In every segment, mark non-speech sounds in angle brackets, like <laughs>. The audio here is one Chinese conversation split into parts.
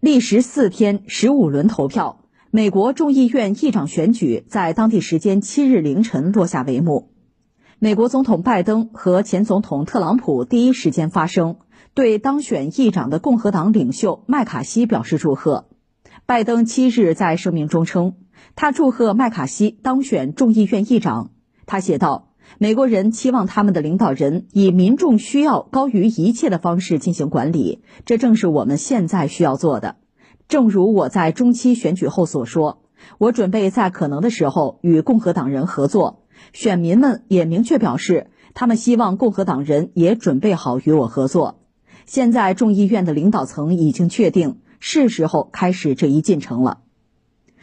历时四天十五轮投票，美国众议院议长选举在当地时间七日凌晨落下帷幕。美国总统拜登和前总统特朗普第一时间发声，对当选议长的共和党领袖麦卡锡表示祝贺。拜登七日在声明中称，他祝贺麦卡锡当选众议院议长。他写道。美国人期望他们的领导人以民众需要高于一切的方式进行管理，这正是我们现在需要做的。正如我在中期选举后所说，我准备在可能的时候与共和党人合作。选民们也明确表示，他们希望共和党人也准备好与我合作。现在众议院的领导层已经确定，是时候开始这一进程了。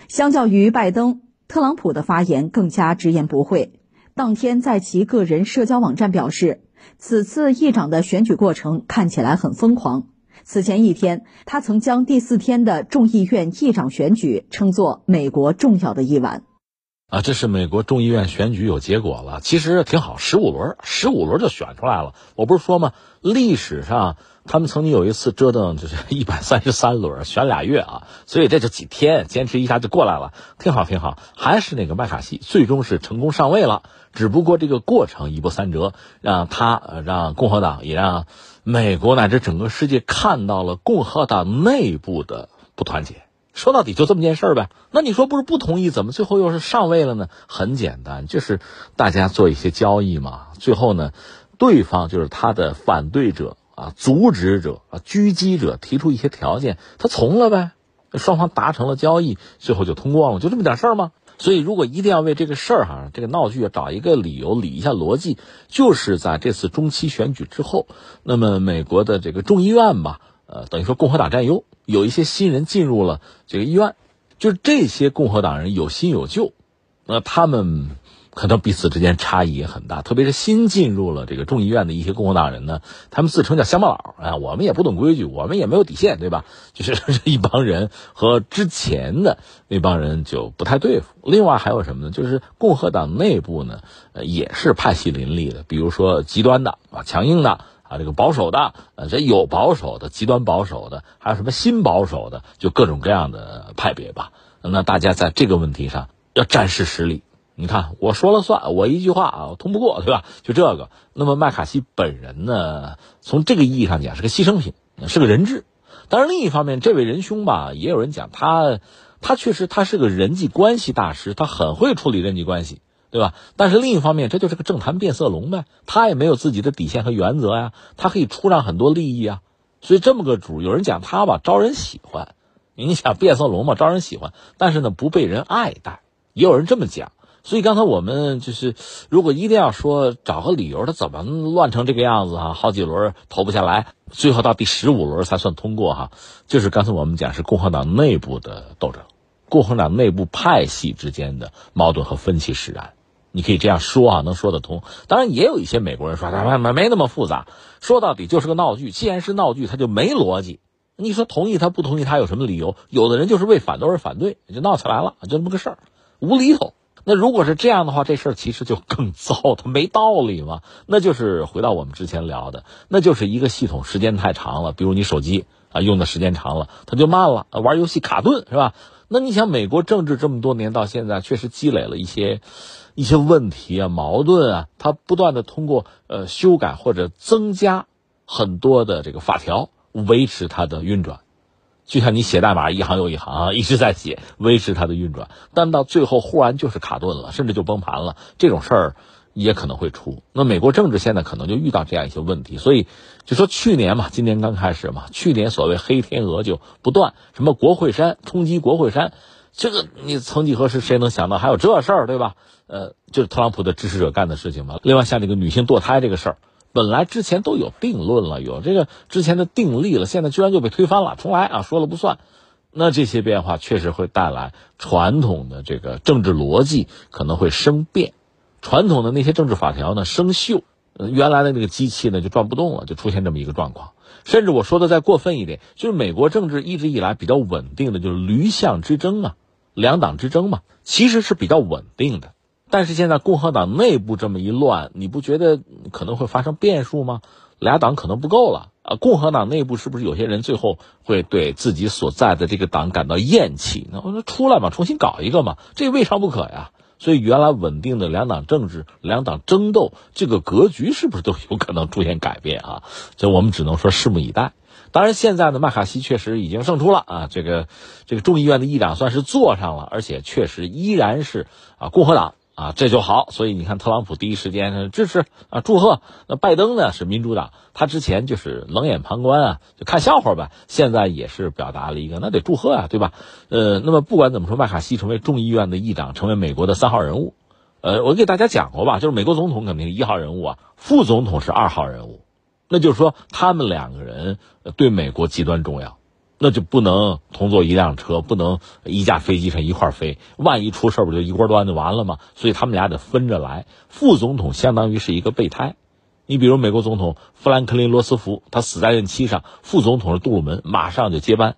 相较于拜登，特朗普的发言更加直言不讳。当天，在其个人社交网站表示，此次议长的选举过程看起来很疯狂。此前一天，他曾将第四天的众议院议长选举称作美国重要的一晚。啊，这是美国众议院选举有结果了，其实挺好，十五轮，十五轮就选出来了。我不是说吗？历史上。他们曾经有一次折腾，就是 <laughs> 一百三十三轮，选俩月啊，所以这就几天，坚持一下就过来了，挺好挺好。还是那个麦卡锡，最终是成功上位了。只不过这个过程一波三折，让他让共和党也让美国乃至整个世界看到了共和党内部的不团结。说到底就这么件事儿呗。那你说不是不同意，怎么最后又是上位了呢？很简单，就是大家做一些交易嘛。最后呢，对方就是他的反对者。啊，阻止者啊，狙击者提出一些条件，他从了呗，双方达成了交易，最后就通过了，就这么点事儿吗？所以，如果一定要为这个事儿哈，这个闹剧找一个理由理一下逻辑，就是在这次中期选举之后，那么美国的这个众议院吧，呃，等于说共和党占优，有一些新人进入了这个议院，就是这些共和党人有新有旧，那他们。可能彼此之间差异也很大，特别是新进入了这个众议院的一些共和党人呢，他们自称叫乡巴佬啊，我们也不懂规矩，我们也没有底线，对吧？就是一帮人和之前的那帮人就不太对付。另外还有什么呢？就是共和党内部呢，呃，也是派系林立的，比如说极端的啊、强硬的啊、这个保守的，呃，这有保守的、极端保守的，还有什么新保守的，就各种各样的派别吧。那大家在这个问题上要展示实力。你看，我说了算，我一句话啊，通不过，对吧？就这个。那么麦卡锡本人呢，从这个意义上讲是个牺牲品，是个人质。当然，另一方面，这位仁兄吧，也有人讲他，他确实他是个人际关系大师，他很会处理人际关系，对吧？但是另一方面，这就是个政坛变色龙呗，他也没有自己的底线和原则呀，他可以出让很多利益啊。所以这么个主，有人讲他吧，招人喜欢。你想变色龙嘛，招人喜欢，但是呢，不被人爱戴，也有人这么讲。所以刚才我们就是，如果一定要说找个理由，他怎么乱成这个样子啊？好几轮投不下来，最后到第十五轮才算通过哈。就是刚才我们讲是共和党内部的斗争，共和党内部派系之间的矛盾和分歧使然。你可以这样说啊，能说得通。当然也有一些美国人说，没没没那么复杂。说到底就是个闹剧。既然是闹剧，他就没逻辑。你说同意他不同意他有什么理由？有的人就是为反对而反对，就闹起来了，就这么个事儿，无厘头。那如果是这样的话，这事儿其实就更糟，它没道理嘛。那就是回到我们之前聊的，那就是一个系统时间太长了，比如你手机啊用的时间长了，它就慢了，玩游戏卡顿是吧？那你想，美国政治这么多年到现在，确实积累了一些一些问题啊、矛盾啊，它不断的通过呃修改或者增加很多的这个法条维持它的运转。就像你写代码一行又一行啊，一直在写，维持它的运转，但到最后忽然就是卡顿了，甚至就崩盘了，这种事儿也可能会出。那美国政治现在可能就遇到这样一些问题，所以就说去年嘛，今年刚开始嘛，去年所谓黑天鹅就不断，什么国会山冲击国会山，这个你曾几何时谁能想到还有这事儿，对吧？呃，就是特朗普的支持者干的事情嘛。另外像这个女性堕胎这个事儿。本来之前都有定论了，有这个之前的定例了，现在居然就被推翻了，重来啊，说了不算。那这些变化确实会带来传统的这个政治逻辑可能会生变，传统的那些政治法条呢生锈，原来的那个机器呢就转不动了，就出现这么一个状况。甚至我说的再过分一点，就是美国政治一直以来比较稳定的就是驴象之争啊，两党之争嘛，其实是比较稳定的。但是现在共和党内部这么一乱，你不觉得可能会发生变数吗？俩党可能不够了，啊，共和党内部是不是有些人最后会对自己所在的这个党感到厌弃？那我说出来嘛，重新搞一个嘛，这未尝不可呀。所以原来稳定的两党政治、两党争斗这个格局是不是都有可能出现改变啊？这我们只能说拭目以待。当然，现在呢，麦卡锡确实已经胜出了啊，这个这个众议院的议长算是坐上了，而且确实依然是啊共和党。啊，这就好，所以你看，特朗普第一时间支持啊，祝贺。那拜登呢是民主党，他之前就是冷眼旁观啊，就看笑话吧。现在也是表达了一个，那得祝贺啊，对吧？呃，那么不管怎么说，麦卡锡成为众议院的议长，成为美国的三号人物。呃，我给大家讲过吧，就是美国总统肯定是一号人物啊，副总统是二号人物，那就是说他们两个人对美国极端重要。那就不能同坐一辆车，不能一架飞机上一块飞，万一出事不就一锅端就完了吗？所以他们俩得分着来。副总统相当于是一个备胎，你比如美国总统富兰克林·罗斯福，他死在任期上，副总统是杜鲁门，马上就接班，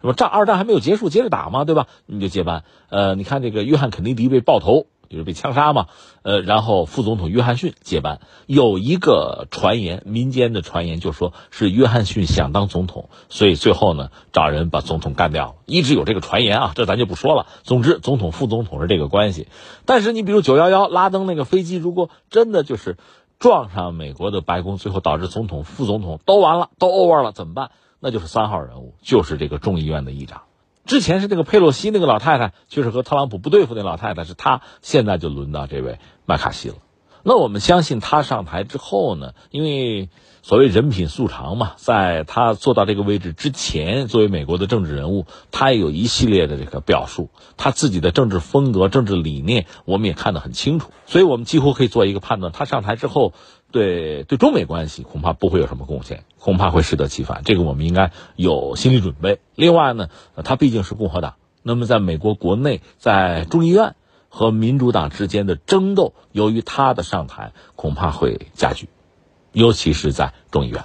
什么？战二战还没有结束，接着打嘛，对吧？你就接班。呃，你看这个约翰·肯尼迪被爆头。就是被枪杀嘛，呃，然后副总统约翰逊接班。有一个传言，民间的传言就说是约翰逊想当总统，所以最后呢找人把总统干掉了。一直有这个传言啊，这咱就不说了。总之，总统副总统是这个关系。但是你比如九幺幺拉登那个飞机，如果真的就是撞上美国的白宫，最后导致总统、副总统都完了，都 over 了，怎么办？那就是三号人物，就是这个众议院的议长。之前是那个佩洛西那个老太太，就是和特朗普不对付那老太太，是她。现在就轮到这位麦卡锡了。那我们相信他上台之后呢，因为所谓人品素长嘛，在他做到这个位置之前，作为美国的政治人物，他也有一系列的这个表述，他自己的政治风格、政治理念，我们也看得很清楚。所以我们几乎可以做一个判断：他上台之后。对对，中美关系恐怕不会有什么贡献，恐怕会适得其反。这个我们应该有心理准备。另外呢，他毕竟是共和党，那么在美国国内，在众议院和民主党之间的争斗，由于他的上台，恐怕会加剧，尤其是在众议院。